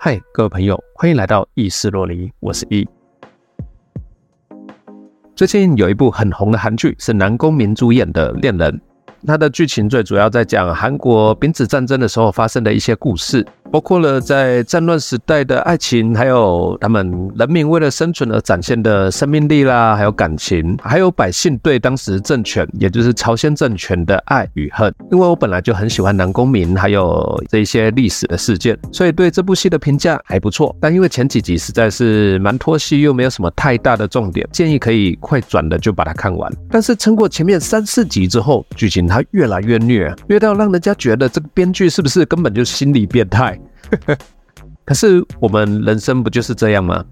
嗨，各位朋友，欢迎来到意识洛离，我是易。最近有一部很红的韩剧，是南宫珉主演的《恋人》。它的剧情最主要在讲韩国丙子战争的时候发生的一些故事，包括了在战乱时代的爱情，还有他们人民为了生存而展现的生命力啦，还有感情，还有百姓对当时政权，也就是朝鲜政权的爱与恨。因为我本来就很喜欢南宫珉，还有这一些历史的事件，所以对这部戏的评价还不错。但因为前几集实在是蛮拖戏，又没有什么太大的重点，建议可以快转的就把它看完。但是撑过前面三四集之后，剧情。他越来越虐，虐到让人家觉得这个编剧是不是根本就心理变态？可是我们人生不就是这样吗？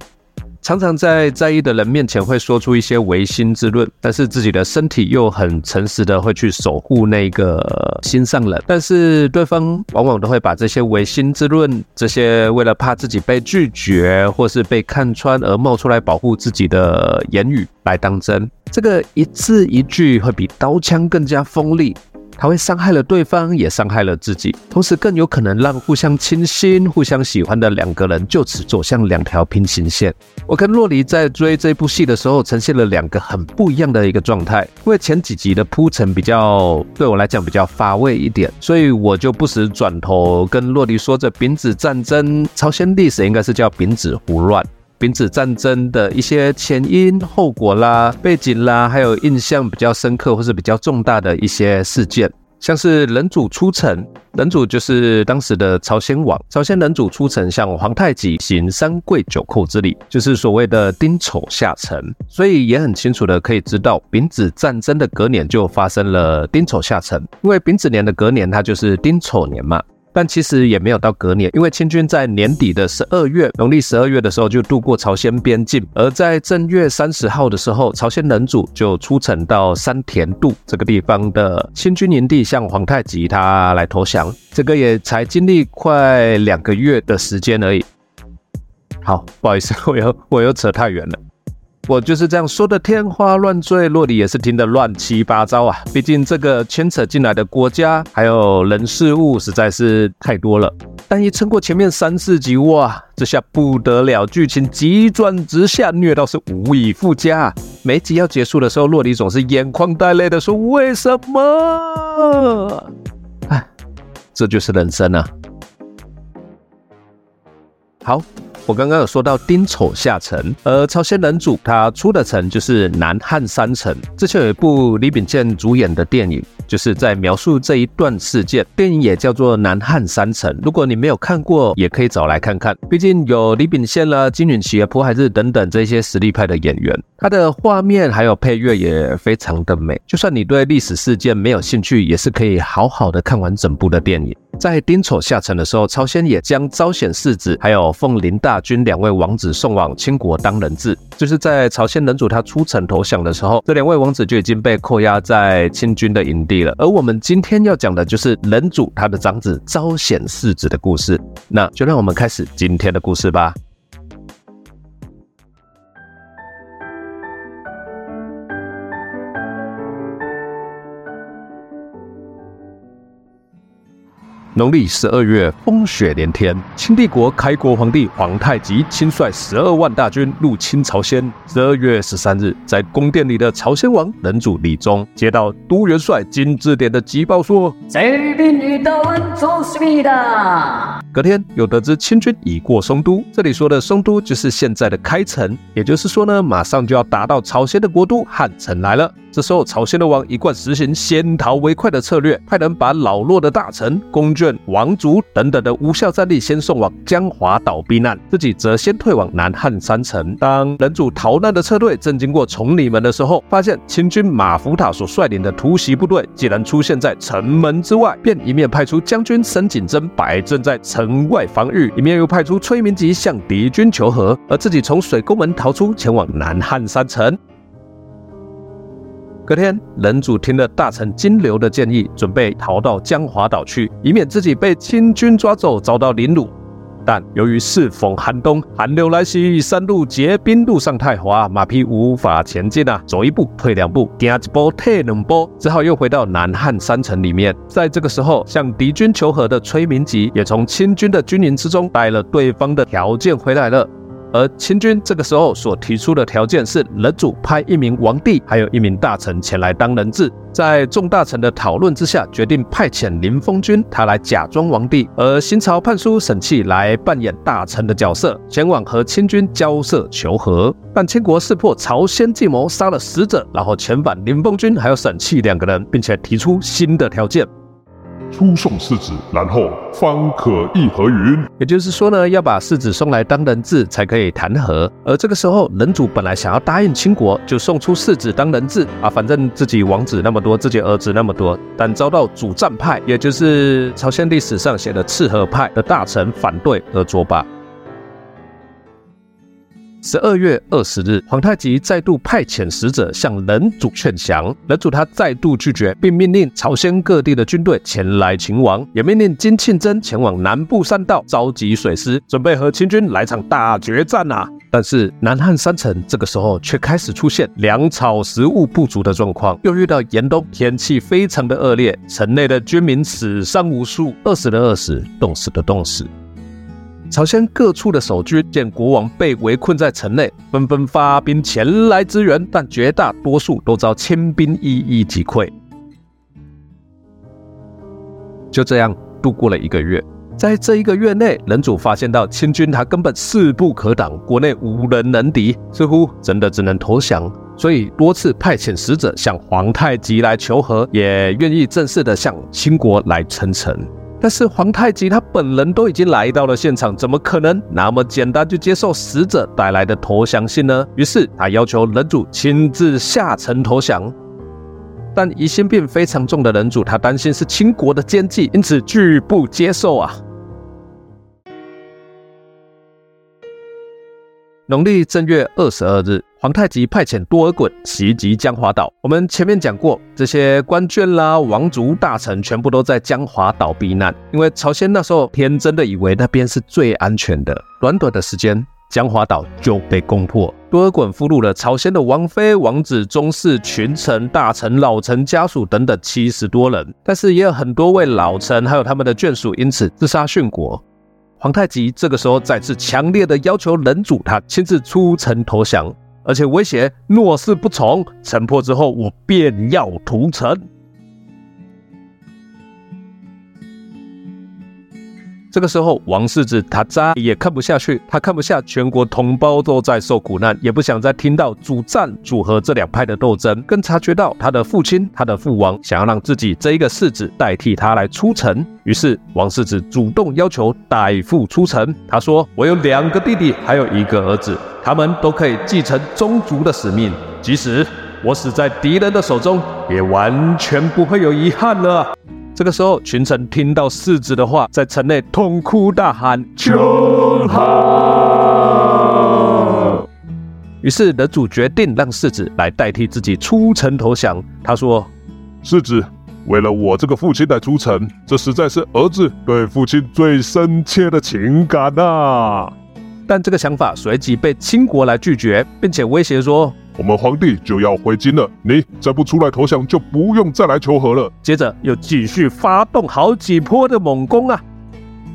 常常在在意的人面前会说出一些违心之论，但是自己的身体又很诚实的会去守护那个心上人，但是对方往往都会把这些违心之论，这些为了怕自己被拒绝或是被看穿而冒出来保护自己的言语来当真，这个一字一句会比刀枪更加锋利。他会伤害了对方，也伤害了自己，同时更有可能让互相倾心、互相喜欢的两个人就此走向两条平行线。我跟洛黎在追这部戏的时候，呈现了两个很不一样的一个状态。因为前几集的铺陈比较对我来讲比较乏味一点，所以我就不时转头跟洛黎说着丙子战争，朝鲜历史应该是叫丙子胡乱。丙子战争的一些前因后果啦、背景啦，还有印象比较深刻或是比较重大的一些事件，像是人主出城，人主就是当时的朝鲜王，朝鲜人主出城向皇太极行三跪九叩之礼，就是所谓的丁丑下城，所以也很清楚的可以知道，丙子战争的隔年就发生了丁丑下城，因为丙子年的隔年它就是丁丑年嘛。但其实也没有到隔年，因为清军在年底的十二月，农历十二月的时候就渡过朝鲜边境，而在正月三十号的时候，朝鲜人主就出城到山田渡这个地方的清军营地，向皇太极他来投降。这个也才经历快两个月的时间而已。好，不好意思，我又我又扯太远了。我就是这样说的天花乱坠，洛里也是听得乱七八糟啊！毕竟这个牵扯进来的国家还有人事物实在是太多了。但一撑过前面三四集，哇，这下不得了，剧情急转直下，虐到是无以复加。每集要结束的时候，洛里总是眼眶带泪的说：“为什么？”哎，这就是人生啊！好。我刚刚有说到丁丑下城，而朝鲜人主他出的城就是南汉三城。之前有一部李秉宪主演的电影，就是在描述这一段事件。电影也叫做《南汉山城》。如果你没有看过，也可以找来看看。毕竟有李秉宪啦、金允熙啊、朴海日等等这些实力派的演员，他的画面还有配乐也非常的美。就算你对历史事件没有兴趣，也是可以好好的看完整部的电影。在丁丑下城的时候，朝鲜也将朝鲜世子还有凤林大军两位王子送往清国当人质。就是在朝鲜人主他出城投降的时候，这两位王子就已经被扣押在清军的营地而我们今天要讲的就是人主他的长子朝鲜世子的故事。那就让我们开始今天的故事吧。农历十二月，风雪连天。清帝国开国皇帝皇太极亲率十二万大军入侵朝鲜。十二月十三日，在宫殿里的朝鲜王仁祖李宗接到都元帅金致典的急报，说：“隔天又得知清军已过松都。这里说的松都，就是现在的开城。也就是说呢，马上就要打到朝鲜的国都汉城来了。这时候，朝鲜的王一贯实行先逃为快的策略，派人把老弱的大臣、公眷。王族等等的无效战力先送往江华岛避难，自己则先退往南汉山城。当人主逃难的车队正经过崇礼门的时候，发现清军马福塔所率领的突袭部队竟然出现在城门之外，便一面派出将军申景真摆阵在城外防御，一面又派出崔明吉向敌军求和，而自己从水沟门逃出，前往南汉山城。隔天，人主听了大臣金流的建议，准备逃到江华岛去，以免自己被清军抓走，遭到凌辱。但由于适逢寒冬，寒流来袭，山路结冰，路上太滑，马匹无法前进啊！走一步退两步，行一步退两步，只好又回到南汉山城里面。在这个时候，向敌军求和的崔明吉也从清军的军营之中带了对方的条件回来了。而清军这个时候所提出的条件是，人主派一名王帝，还有一名大臣前来当人质。在众大臣的讨论之下，决定派遣林峰军，他来假装王帝，而新朝判书沈气来扮演大臣的角色，前往和清军交涉求和。但清国识破朝鲜计谋，杀了使者，然后遣返林峰军还有沈气两个人，并且提出新的条件。出送世子，然后方可议和云。也就是说呢，要把世子送来当人质，才可以谈和。而这个时候，人主本来想要答应清国，就送出世子当人质啊，反正自己王子那么多，自己儿子那么多，但遭到主战派，也就是朝鲜历史上写的赤河派的大臣反对而作罢。十二月二十日，皇太极再度派遣使者向仁祖劝降，仁祖他再度拒绝，并命令朝鲜各地的军队前来勤王，也命令金庆珍前往南部山道召集水师，准备和清军来场大决战啊！但是南汉山城这个时候却开始出现粮草食物不足的状况，又遇到严冬，天气非常的恶劣，城内的军民死伤无数，饿死的饿死，冻死的冻死。朝鲜各处的守军见国王被围困在城内，纷纷发兵前来支援，但绝大多数都遭清兵一一击溃。就这样度过了一个月，在这一个月内，人主发现到清军他根本势不可挡，国内无人能敌，似乎真的只能投降，所以多次派遣使者向皇太极来求和，也愿意正式的向清国来称臣。但是皇太极他本人都已经来到了现场，怎么可能那么简单就接受死者带来的投降信呢？于是他要求人主亲自下城投降。但疑心病非常重的人主，他担心是清国的奸计，因此拒不接受啊。农历正月二十二日，皇太极派遣多尔衮袭击江华岛。我们前面讲过，这些官眷啦、王族大臣全部都在江华岛避难，因为朝鲜那时候天真的以为那边是最安全的。短短的时间，江华岛就被攻破。多尔衮俘虏了朝鲜的王妃、王子、宗室、群臣、大臣、老臣家属等等七十多人，但是也有很多位老臣还有他们的眷属因此自杀殉国。皇太极这个时候再次强烈的要求人主他亲自出城投降，而且威胁若是不从，城破之后我便要屠城。这个时候，王世子他再也看不下去，他看不下全国同胞都在受苦难，也不想再听到主战主和这两派的斗争，更察觉到他的父亲、他的父王想要让自己这一个世子代替他来出城，于是王世子主动要求代父出城。他说：“我有两个弟弟，还有一个儿子，他们都可以继承宗族的使命，即使我死在敌人的手中，也完全不会有遗憾了。”这个时候，群臣听到世子的话，在城内痛哭大喊：“求和！”于是，德主决定让世子来代替自己出城投降。他说：“世子，为了我这个父亲来出城，这实在是儿子对父亲最深切的情感呐。”但这个想法随即被清国来拒绝，并且威胁说。我们皇帝就要回京了，你再不出来投降，就不用再来求和了。接着又继续发动好几波的猛攻啊！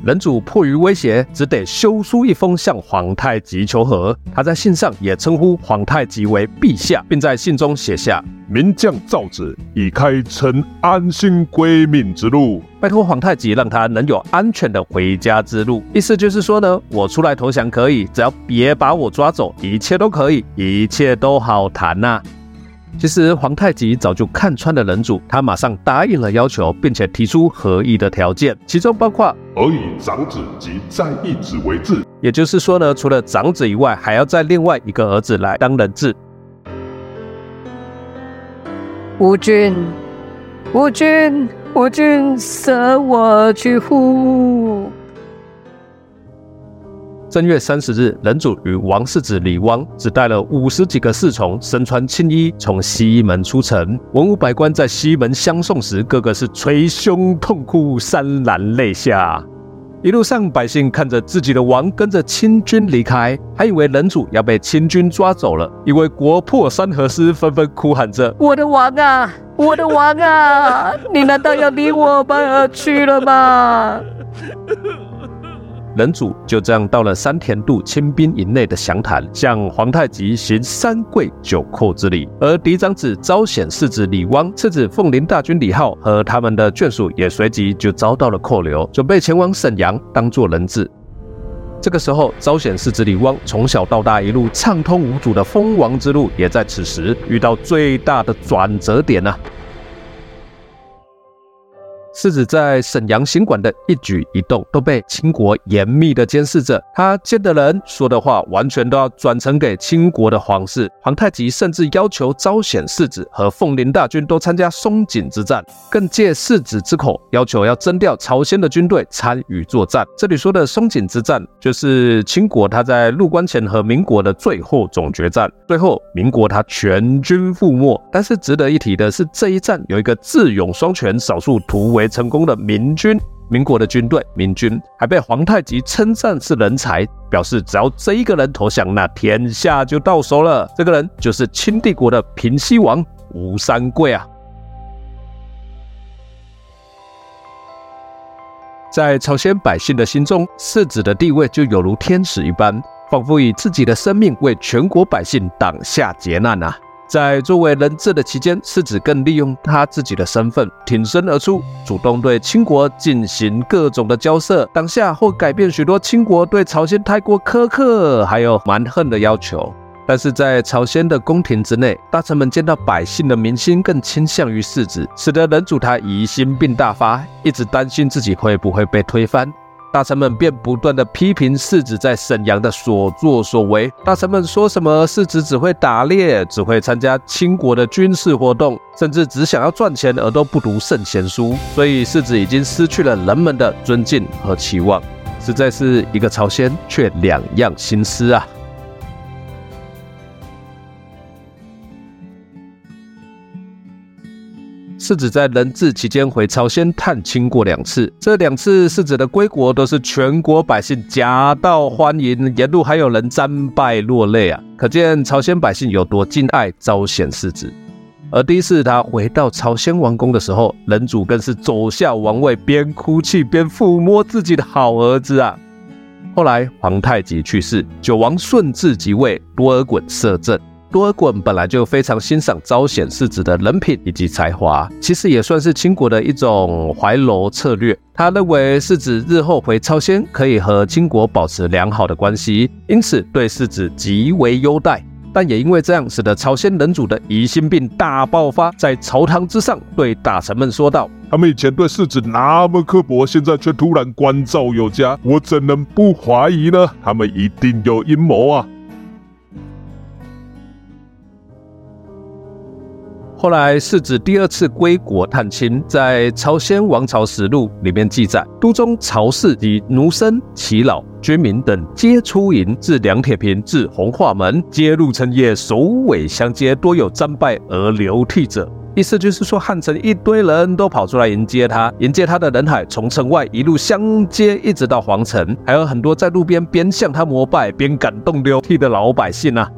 人主迫于威胁，只得修书一封向皇太极求和。他在信上也称呼皇太极为陛下，并在信中写下：“名将造子已开臣安心归命之路，拜托皇太极让他能有安全的回家之路。”意思就是说呢，我出来投降可以，只要别把我抓走，一切都可以，一切都好谈呐。其实皇太极早就看穿了人主，他马上答应了要求，并且提出合议的条件，其中包括而以长子及再一子为质。也就是说呢，除了长子以外，还要再另外一个儿子来当人质。吾君，吾君，吾君，舍我去乎？正月三十日，人主与王世子李汪只带了五十几个侍从，身穿青衣，从西门出城。文武百官在西门相送时，个个是捶胸痛哭，潸然泪下。一路上，百姓看着自己的王跟着清军离开，还以为人主要被清军抓走了，以为国破山河时，纷纷哭喊着：“我的王啊，我的王啊，你难道要离我们而去了吗？”人主就这样到了山田渡清兵营内的详谈，向皇太极行三跪九叩之礼。而嫡长子昭显世子李汪、次子凤林大军李浩和他们的眷属也随即就遭到了扣留，准备前往沈阳当做人质。这个时候，昭显世子李汪从小到大一路畅通无阻的封王之路，也在此时遇到最大的转折点啊！世子在沈阳行馆的一举一动都被清国严密的监视着，他见的人说的话完全都要转呈给清国的皇室。皇太极甚至要求招显世子和凤林大军都参加松锦之战，更借世子之口要求要征调朝鲜的军队参与作战。这里说的松锦之战，就是清国他在入关前和民国的最后总决战。最后民国他全军覆没。但是值得一提的是，这一战有一个智勇双全、少数突围。成功的明军，民国的军队，明军还被皇太极称赞是人才，表示只要这一个人投降，那天下就到手了。这个人就是清帝国的平西王吴三桂啊！在朝鲜百姓的心中，世子的地位就有如天使一般，仿佛以自己的生命为全国百姓挡下劫难啊！在作为人质的期间，世子更利用他自己的身份挺身而出，主动对清国进行各种的交涉。当下或改变许多清国对朝鲜太过苛刻还有蛮横的要求。但是在朝鲜的宫廷之内，大臣们见到百姓的民心更倾向于世子，使得人主他疑心病大发，一直担心自己会不会被推翻。大臣们便不断的批评世子在沈阳的所作所为。大臣们说什么世子只会打猎，只会参加清国的军事活动，甚至只想要赚钱而都不读圣贤书。所以世子已经失去了人们的尊敬和期望，实在是一个朝鲜却两样心思啊。世子在人质期间回朝鲜探亲过两次，这两次世子的归国都是全国百姓夹道欢迎，沿路还有人瞻拜落泪啊！可见朝鲜百姓有多敬爱朝鲜世子。而第一次他回到朝鲜王宫的时候，人主更是走下王位，边哭泣边抚摸自己的好儿子啊！后来皇太极去世，九王顺治即位，多尔衮摄政。多尔衮本来就非常欣赏昭显世子的人品以及才华，其实也算是清国的一种怀柔策略。他认为世子日后回朝鲜可以和清国保持良好的关系，因此对世子极为优待。但也因为这样，使得朝鲜人主的疑心病大爆发，在朝堂之上对大臣们说道：“他们以前对世子那么刻薄，现在却突然关照有加，我怎能不怀疑呢？他们一定有阴谋啊！”后来，世子第二次归国探亲，在《朝鲜王朝实录》里面记载，都中朝氏及奴僧、耆老、军民等皆出营，至梁铁坪至红化门，皆入城夜，首尾相接，多有瞻拜而流涕者。意思就是说，汉城一堆人都跑出来迎接他，迎接他的人海从城外一路相接，一直到皇城，还有很多在路边边向他膜拜边感动流涕的老百姓啊。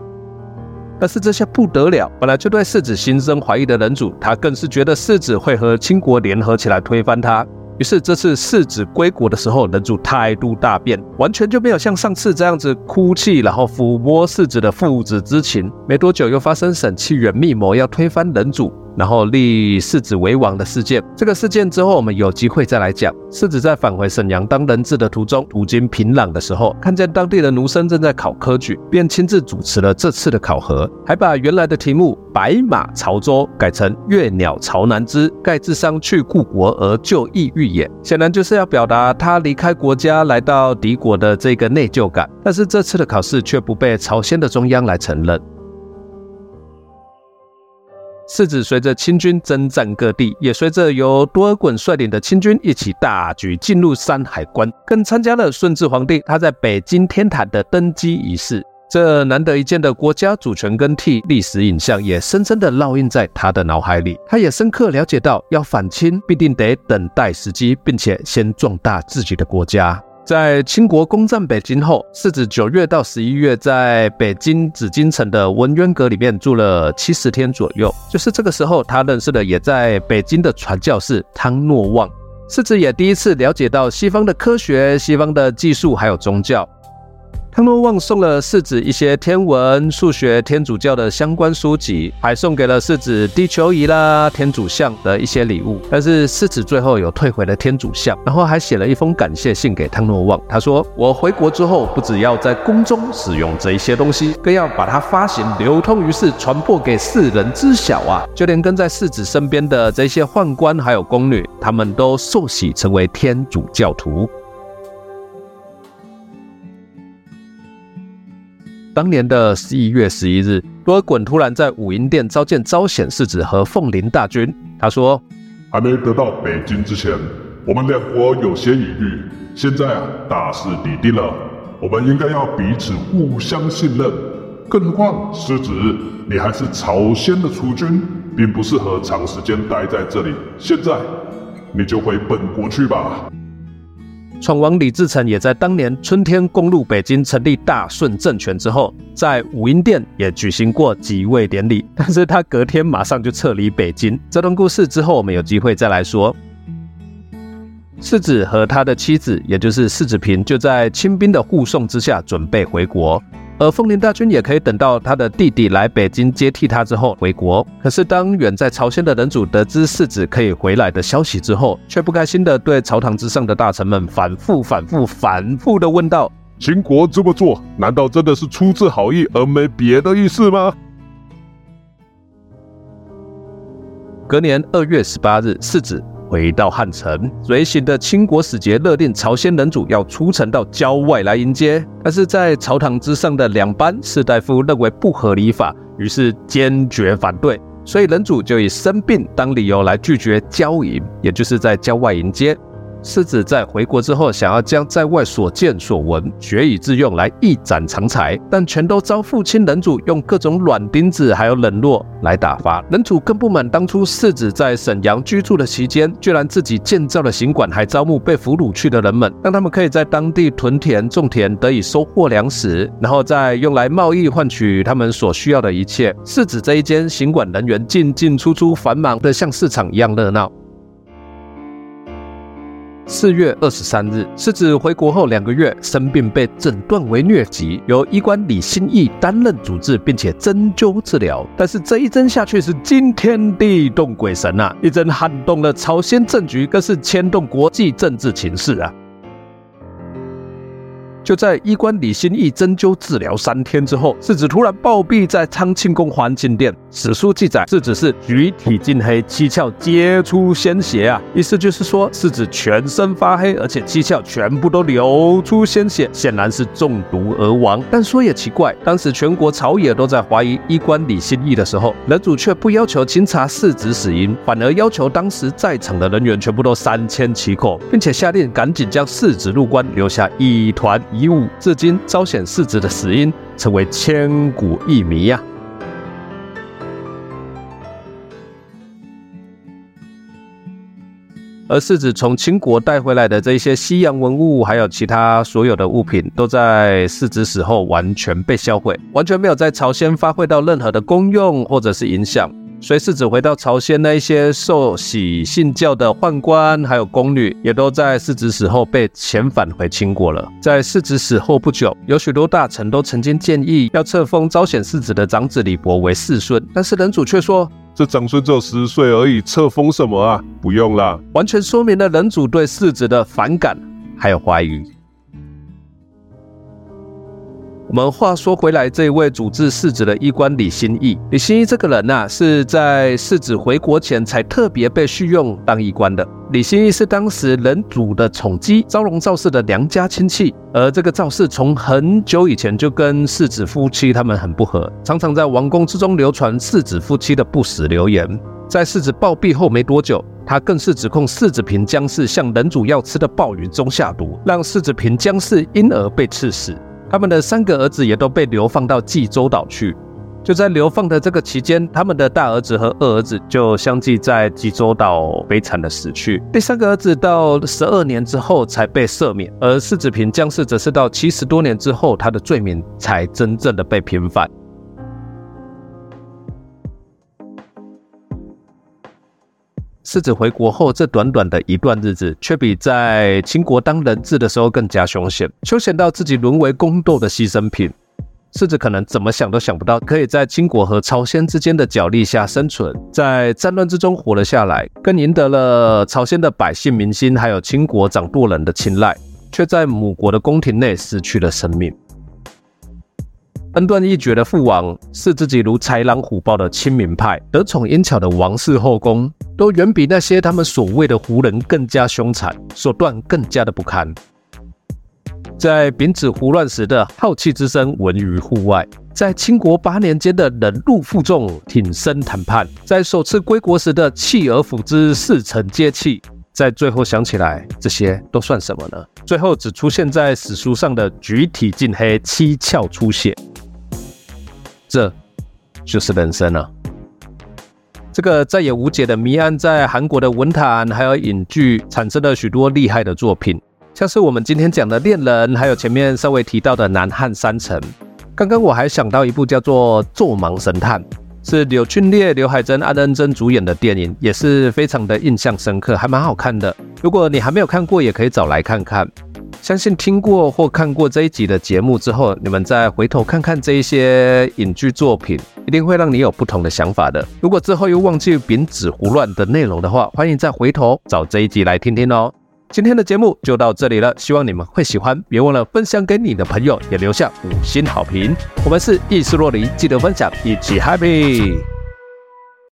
但是这下不得了，本来就对世子心生怀疑的人主，他更是觉得世子会和清国联合起来推翻他。于是这次世子归国的时候，人主态度大变，完全就没有像上次这样子哭泣，然后抚摸世子的父子之情。没多久，又发生沈戚远密谋要推翻人主。然后立世子为王的事件，这个事件之后，我们有机会再来讲。世子在返回沈阳当人质的途中，途经平壤的时候，看见当地的奴生正在考科举，便亲自主持了这次的考核，还把原来的题目“白马朝州”改成“月鸟朝南枝”，盖智商去故国而就异域也。显然就是要表达他离开国家来到敌国的这个内疚感。但是这次的考试却不被朝鲜的中央来承认。世子随着清军征战各地，也随着由多尔衮率领的清军一起大举进入山海关，更参加了顺治皇帝他在北京天坛的登基仪式。这难得一见的国家主权更替历史影像，也深深的烙印在他的脑海里。他也深刻了解到，要反清必定得等待时机，并且先壮大自己的国家。在清国攻占北京后，世子九月到十一月在北京紫禁城的文渊阁里面住了七十天左右。就是这个时候，他认识了也在北京的传教士汤若望。世子也第一次了解到西方的科学、西方的技术还有宗教。汤若望送了世子一些天文、数学、天主教的相关书籍，还送给了世子地球仪啦、天主像的一些礼物。但是世子最后有退回了天主像，然后还写了一封感谢信给汤若望。他说：“我回国之后，不只要在宫中使用这一些东西，更要把它发行、流通于世，传播给世人知晓啊！就连跟在世子身边的这些宦官还有宫女，他们都受洗成为天主教徒。”当年的十一月十一日，多尔衮突然在武英殿召见昭显世子和凤翎大军。他说：“还没得到北京之前，我们两国有些疑虑。现在啊，大势已定了，我们应该要彼此互相信任。更何况，世子，你还是朝鲜的储君，并不适合长时间待在这里。现在，你就回本国去吧。”闯王李自成也在当年春天攻入北京，成立大顺政权之后，在武英殿也举行过即位典礼。但是他隔天马上就撤离北京。这段故事之后，我们有机会再来说。世子和他的妻子，也就是世子嫔，就在清兵的护送之下准备回国。而凤翎大军也可以等到他的弟弟来北京接替他之后回国。可是当远在朝鲜的人主得知世子可以回来的消息之后，却不开心的对朝堂之上的大臣们反复、反复、反复的问道：“秦国这么做，难道真的是出自好意而没别的意思吗？”隔年二月十八日，世子。回到汉城，随行的清国使节勒令朝鲜人主要出城到郊外来迎接，但是在朝堂之上的两班士大夫认为不合理法，于是坚决反对，所以人主就以生病当理由来拒绝郊迎，也就是在郊外迎接。世子在回国之后，想要将在外所见所闻学以致用，来一展长才，但全都遭父亲人主用各种软钉子还有冷落来打发。人主更不满当初世子在沈阳居住的期间，居然自己建造了行馆，还招募被俘虏去的人们，让他们可以在当地屯田种田，得以收获粮食，然后再用来贸易换取他们所需要的一切。世子这一间行馆人员进进出出，繁忙的像市场一样热闹。四月二十三日，世子回国后两个月生病，被诊断为疟疾，由医官李新义担任主治，并且针灸治疗。但是这一针下去是惊天地动鬼神啊！一针撼动了朝鲜政局，更是牵动国际政治情势啊！就在医官李新义针灸治疗三天之后，世子突然暴毙在昌庆宫环境殿。史书记载，世子是举体尽黑，七窍皆出鲜血啊！意思就是说，世子全身发黑，而且七窍全部都流出鲜血，显然是中毒而亡。但说也奇怪，当时全国朝野都在怀疑医官李新义的时候，人主却不要求清查世子死因，反而要求当时在场的人员全部都三缄其口，并且下令赶紧将世子入关，留下一团。遗物至今昭显世子的死因成为千古一谜呀。而世子从秦国带回来的这些西洋文物，还有其他所有的物品，都在世子死后完全被销毁，完全没有在朝鲜发挥到任何的功用或者是影响。随世子回到朝鲜，那一些受洗信教的宦官还有宫女，也都在世子死后被遣返回秦国了。在世子死后不久，有许多大臣都曾经建议要册封昭显世子的长子李博为世孙，但是人主却说：“这长孙只有十岁而已，册封什么啊？不用了。”完全说明了人主对世子的反感还有怀疑。我们话说回来，这位主治世子的医官李新义，李新义这个人呐，是在世子回国前才特别被续用当医官的。李新义是当时人主的宠姬昭容赵氏的娘家亲戚，而这个赵氏从很久以前就跟世子夫妻他们很不和，常常在王宫之中流传世子夫妻的不实流言。在世子暴毙后没多久，他更是指控世子平江氏向人主要吃的鲍鱼中下毒，让世子平江氏因而被赐死。他们的三个儿子也都被流放到济州岛去。就在流放的这个期间，他们的大儿子和二儿子就相继在济州岛悲惨的死去。第三个儿子到十二年之后才被赦免，而世子平将士则是到七十多年之后，他的罪名才真正的被平反。世子回国后，这短短的一段日子，却比在秦国当人质的时候更加凶险，凶险到自己沦为宫斗的牺牲品。世子可能怎么想都想不到，可以在秦国和朝鲜之间的角力下生存，在战乱之中活了下来，更赢得了朝鲜的百姓民心，还有秦国掌舵人的青睐，却在母国的宫廷内失去了生命。恩断义绝的父王，视自己如豺狼虎豹的亲民派，得宠英巧的王室后宫，都远比那些他们所谓的胡人更加凶残，手段更加的不堪。在丙子胡乱时的浩气之声闻于户外，在清国八年间的忍辱负重挺身谈判，在首次归国时的弃而辅之四臣皆弃，在最后想起来，这些都算什么呢？最后只出现在史书上的举体尽黑，七窍出血。这就是人生啊！这个再也无解的谜案，在韩国的文坛还有影剧产生了许多厉害的作品，像是我们今天讲的《恋人》，还有前面稍微提到的《南汉三城》。刚刚我还想到一部叫做《做盲神探》，是柳俊烈、刘海珍、安恩珍主演的电影，也是非常的印象深刻，还蛮好看的。如果你还没有看过，也可以找来看看。相信听过或看过这一集的节目之后，你们再回头看看这一些影剧作品，一定会让你有不同的想法的。如果之后又忘记丙子胡乱的内容的话，欢迎再回头找这一集来听听哦。今天的节目就到这里了，希望你们会喜欢，别忘了分享给你的朋友，也留下五星好评。我们是意思若离，记得分享，一起 happy。